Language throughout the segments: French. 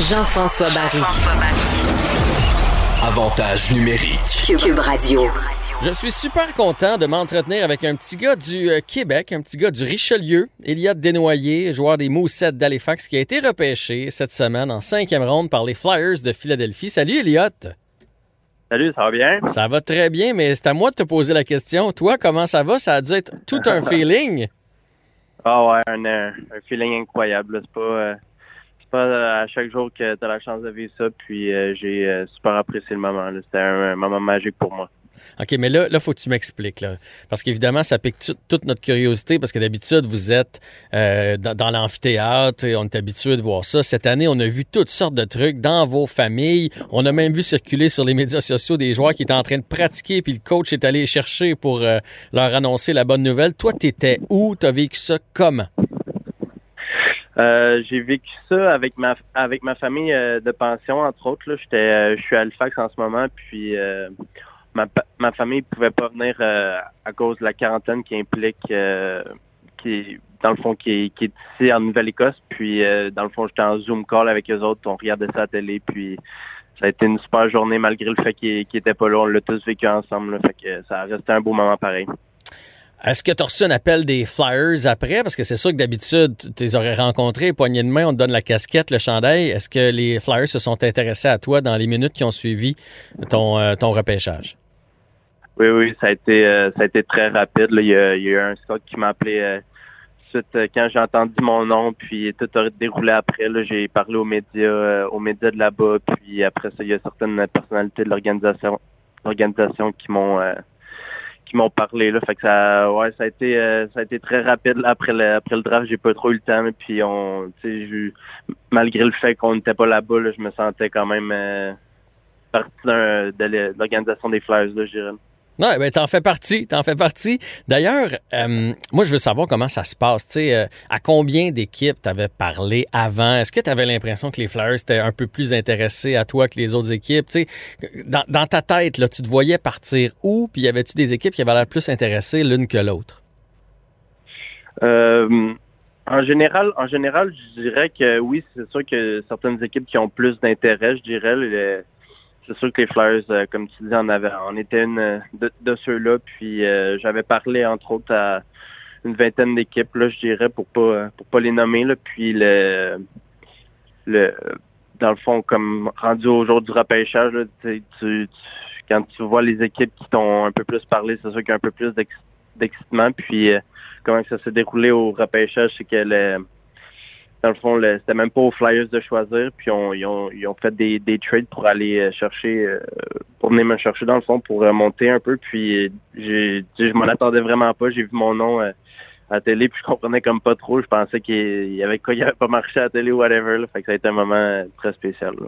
Jean-François Barry. Avantage numérique. Cube Radio. Je suis super content de m'entretenir avec un petit gars du euh, Québec, un petit gars du Richelieu, Eliott Desnoyers, joueur des Moussettes d'Halifax, qui a été repêché cette semaine en cinquième ronde par les Flyers de Philadelphie. Salut Eliott! Salut, ça va bien? Ça va très bien, mais c'est à moi de te poser la question. Toi, comment ça va? Ça a dû être tout un feeling. Ah ouais, un, euh, un feeling incroyable. C'est pas, euh, pas à chaque jour que tu as la chance de vivre ça. Puis euh, j'ai euh, super apprécié le moment. C'était un, moment magique pour moi. OK, mais là, là, faut que tu m'expliques. Parce qu'évidemment, ça pique tout- toute notre curiosité, parce que d'habitude, vous êtes euh, dans, dans l'amphithéâtre, et on est habitué de voir ça. Cette année, on a vu toutes sortes de trucs dans vos familles. On a même vu circuler sur les médias sociaux des joueurs qui étaient en train de pratiquer, puis le coach est allé chercher pour euh, leur annoncer la bonne nouvelle. Toi, t'étais où? T'as vécu ça comment? Euh, j'ai vécu ça avec ma avec ma famille euh, de pension, entre autres. Là. J'étais, euh, je suis à Halifax en ce moment, puis ma, ma famille pouvait pas venir à cause de la quarantaine qui implique qui dans le fond qui est, ici en Nouvelle-Écosse. Puis dans le fond, j'étais en Zoom call avec eux autres, on regardait ça à télé, puis ça a été une super journée malgré le fait qu'ils qu'ils étaient pas là. On l'a tous vécu ensemble. Fait que ça a resté un beau moment pareil. Est-ce que tu as reçu un appel des Flyers après? Parce que c'est sûr que d'habitude, tu les aurais rencontrés, poignée de main, on te donne la casquette, le chandail. Est-ce que les Flyers se sont intéressés à toi dans les minutes qui ont suivi ton, euh, ton repêchage? Oui, oui, ça a été euh, ça a été très rapide. là. Il, y a, il y a eu un scout qui m'a appelé euh, suite euh, quand j'ai entendu mon nom, puis tout a déroulé après. J'ai parlé aux médias, euh, aux médias de là-bas, puis après ça, il y a certaines personnalités de l'organisation l'organisation qui m'ont euh, qui m'ont parlé. Là. Fait que ça ouais, ça a été euh, ça a été très rapide là, après le après le draft, j'ai pas trop eu le temps. Puis on j'ai- malgré le fait qu'on n'était pas là-bas, là, je me sentais quand même euh, partie de l'organisation des Flyers, là, je. Non, ben t'en fais partie, t'en fais partie. D'ailleurs, euh, moi je veux savoir comment ça se passe. Tu sais, euh, à combien d'équipes t'avais parlé avant? Est-ce que t'avais l'impression que les Flyers étaient un peu plus intéressés à toi que les autres équipes? Tu sais, dans, ta tête, là, tu te voyais partir où? Puis y avait-tu des équipes qui avaient l'air plus intéressées l'une que l'autre? Euh, en général, en général, je dirais que oui, c'est sûr que certaines équipes qui ont plus d'intérêt, je dirais. le- c'est sûr que les Flyers, euh, comme tu dis, en avaient, on était une euh, de, ceux-là. Puis euh, j'avais parlé entre autres à une vingtaine d'équipes, là, je dirais, pour pas pour pas les nommer. Là, puis le le dans le fond, comme rendu au jour du repêchage, quand tu vois les équipes qui t'ont un peu plus parlé, c'est sûr qu'il y a un peu plus d'ex- d'excitement. Puis comment ça s'est déroulé au repêchage, c'est que le, dans le fond, c'était même pas aux Flyers de choisir. Puis on- ils, ont, ils ont fait des, des trades pour aller euh, chercher, euh, pour venir me chercher dans le fond, pour euh, monter un peu. Puis euh, j'ai, je m'en attendais vraiment pas. J'ai vu mon nom euh, à la télé, puis je comprenais comme pas trop. Je pensais qu'il il y avait quoi, il avait pas marché à la télé ou whatever. Là. Fait que ça a été un moment très spécial. là.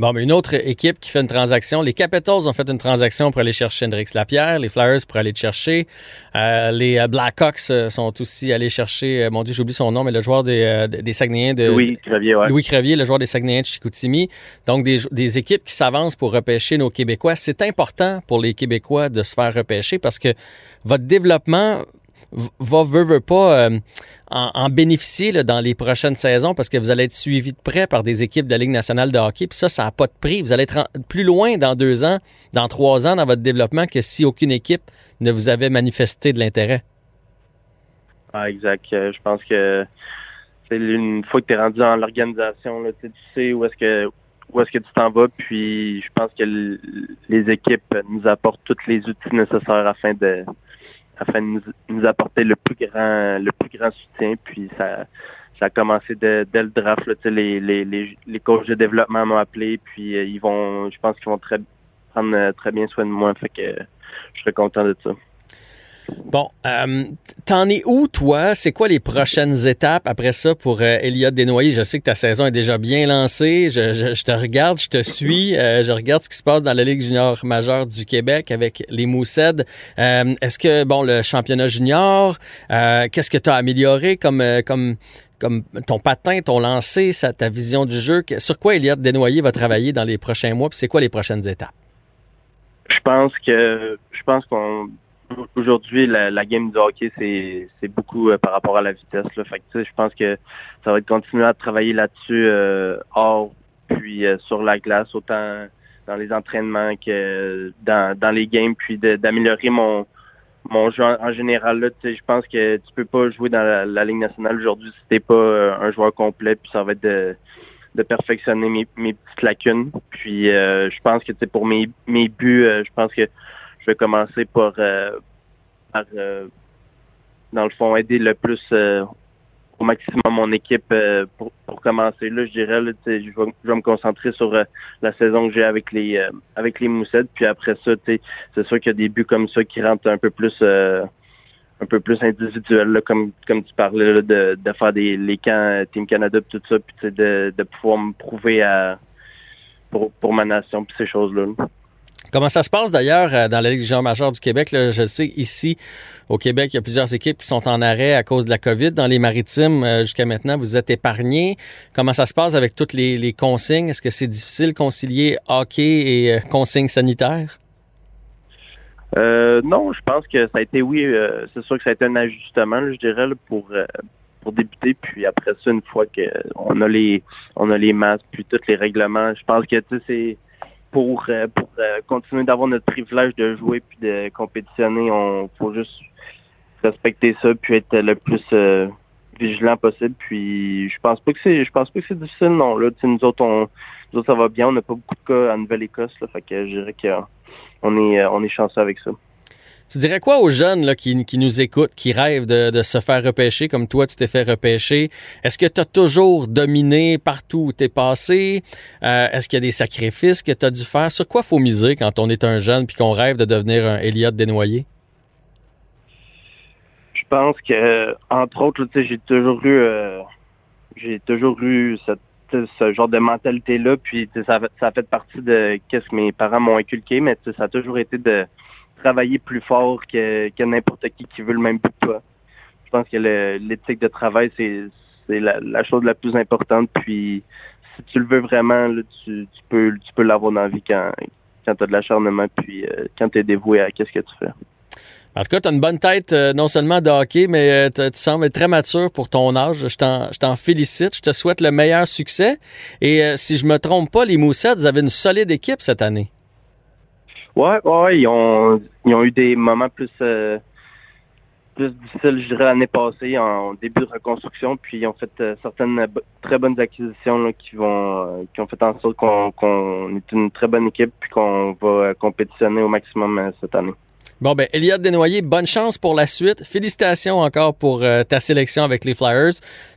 Bon, mais une autre équipe qui fait une transaction. Les Capitals ont fait une transaction pour aller chercher Hendrix Lapierre, les Flyers pour aller te chercher. Euh, les euh, Blackhawks euh, sont aussi allés chercher, euh, mon Dieu, j'oublie son nom, mais le joueur des, des Saguenayens de. Louis Crevier, ouais. Louis Crevier, le joueur des Saguenayens de Chicoutimi. Donc, des, des équipes qui s'avancent pour repêcher nos Québécois. C'est important pour les Québécois de se faire repêcher parce que votre développement va, veut, veut pas euh, en, bénéficier dans les prochaines saisons parce que vous allez être suivi de près par des équipes de la Ligue nationale de hockey. Puis ça, ça n'a pas de prix. Vous allez être plus loin dans deux ans, dans trois ans dans votre développement que si aucune équipe ne vous avait manifesté de l'intérêt. Ah, exact. Euh, je pense que c'est une fois que tu es rendu dans l'organisation, tu sais, où est-ce que où est-ce que tu t'en vas, puis je pense que les équipes nous apportent tous les outils nécessaires afin de afin de nous, nous apporter le plus grand le plus grand soutien. Puis ça ça a commencé dès, le draft. Là, les, les, les, les de développement m'ont appelé, puis euh, ils vont je pense qu'ils vont très prendre euh, très bien soin de moi. Fait que je serais content de ça. Bon, euh, t'en es où, toi? C'est quoi les prochaines étapes après ça pour euh, Desnoyers? Je sais que ta saison est déjà bien lancée. Je, te regarde, je te suis. euh, je regarde ce qui se passe dans la Ligue junior majeure du Québec avec les Moussed. Euh, Est-ce que, bon, le championnat junior, euh, qu'est-ce que tu as amélioré comme, comme, comme ton patin, ton lancer, ta vision du jeu? Sur quoi Elliott Desnoyers va travailler dans les prochains mois? Puis c'est quoi les prochaines étapes? Je pense que je pense qu'on aujourd'hui la, la game du hockey c'est beaucoup euh, par rapport à la vitesse là. Fait que, je pense que ça va être continuer à travailler là-dessus euh, hors puis sur la glace, autant dans les entraînements que dans, dans les games, puis d'améliorer mon mon jeu en, général. Là, je pense que tu peux pas jouer dans la, Ligue nationale aujourd'hui si t'es pas un joueur complet, puis ça va être de, de perfectionner mes, mes petites lacunes. Puis je pense que pour mes, mes buts, je pense que je vais commencer par, par dans le fond, aider le plus euh, au maximum mon équipe euh, pour, commencer. Là, je dirais, je, vais, me concentrer sur euh, la saison que j'ai avec les avec les Moussettes. Puis après ça, c'est sûr qu'il y a des buts comme ça qui rentrent un peu plus un peu plus individuels, comme comme tu parlais de, faire des les camps Team Canada tout ça, puis de, pouvoir me prouver pour, pour ma nation puis ces choses-là. Comment ça se passe d'ailleurs euh, dans la Ligue majeure du Québec? je sais, ici, au Québec, il y a plusieurs équipes qui sont en arrêt à cause de la COVID. Dans les maritimes, euh, jusqu'à maintenant, vous êtes épargnés. Comment ça se passe avec toutes les, consignes? Est-ce que c'est difficile de concilier hockey et euh, consignes sanitaires? non, je pense que ça a été, oui, c'est sûr que ça a été un ajustement, je dirais, pour, pour débuter. Puis après ça, une fois qu'on a les on a les masques, puis tous les règlements, je pense que c'est pour, euh, pour euh, continuer d'avoir notre privilège de jouer puis de compétitionner, on faut juste respecter ça puis être le plus euh, vigilant possible. Puis je pense pas que c'est je pense pas que c'est difficile non là. nous autres on nous autres ça va bien, on n'a pas beaucoup de cas en Nouvelle-Écosse fait que je dirais qu'on est on est chanceux avec ça. Tu dirais quoi aux jeunes là, qui, nous écoutent, qui rêvent de, se faire repêcher comme toi, tu t'es fait repêcher? Est-ce que tu as toujours dominé partout où tu es passé? Euh, est-ce qu'il y a des sacrifices que tu as dû faire? Sur quoi faut miser quand on est un jeune puis qu'on rêve de devenir un Elliott dénoyé? Je pense que, entre autres, j'ai toujours eu euh, j'ai toujours eu ce genre de mentalité-là, puis ça, ça a fait partie de qu'est-ce que mes parents m'ont inculqué, mais ça a toujours été de travailler plus fort que, n'importe qui qui veut le même but que toi. Je pense que l'éthique de travail, c'est la, chose la plus importante. Puis si tu le veux vraiment, tu, peux tu peux l'avoir dans la vie quand, quand tu as de l'acharnement, puis euh, quand tu es dévoué à ce que tu fais. En tout cas, tu as une bonne tête, euh, non seulement de hockey, mais euh, tu sembles très mature pour ton âge. Je t'en félicite. Je te souhaite le meilleur succès. Et si je me trompe pas, les Moussettes, vous avez une solide équipe cette année. Ouais, ouais, ils ont, ils ont eu des moments plus, euh, plus difficiles, je dirais, l'année passée, en début de reconstruction, puis ils ont fait euh, certaines très bonnes acquisitions là, qui vont euh, qui ont fait en sorte qu'on est une très bonne équipe puis qu'on va compétitionner au maximum cette année. Bon, ben, Elliot Desnoyers, bonne chance pour la suite. Félicitations encore pour euh, ta sélection avec les Flyers.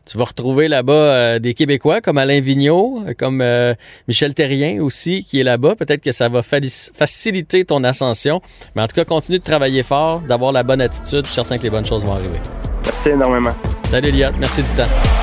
Tu vas retrouver là-bas euh, des Québécois comme Alain Vigneault, comme euh, Michel Terrien aussi qui est là-bas. Peut-être que ça va faciliter ton ascension. Mais en tout cas, continue de travailler fort, d'avoir la bonne attitude. Je suis certain que les bonnes choses vont arriver. Merci énormément. Salut Elliot, merci du temps.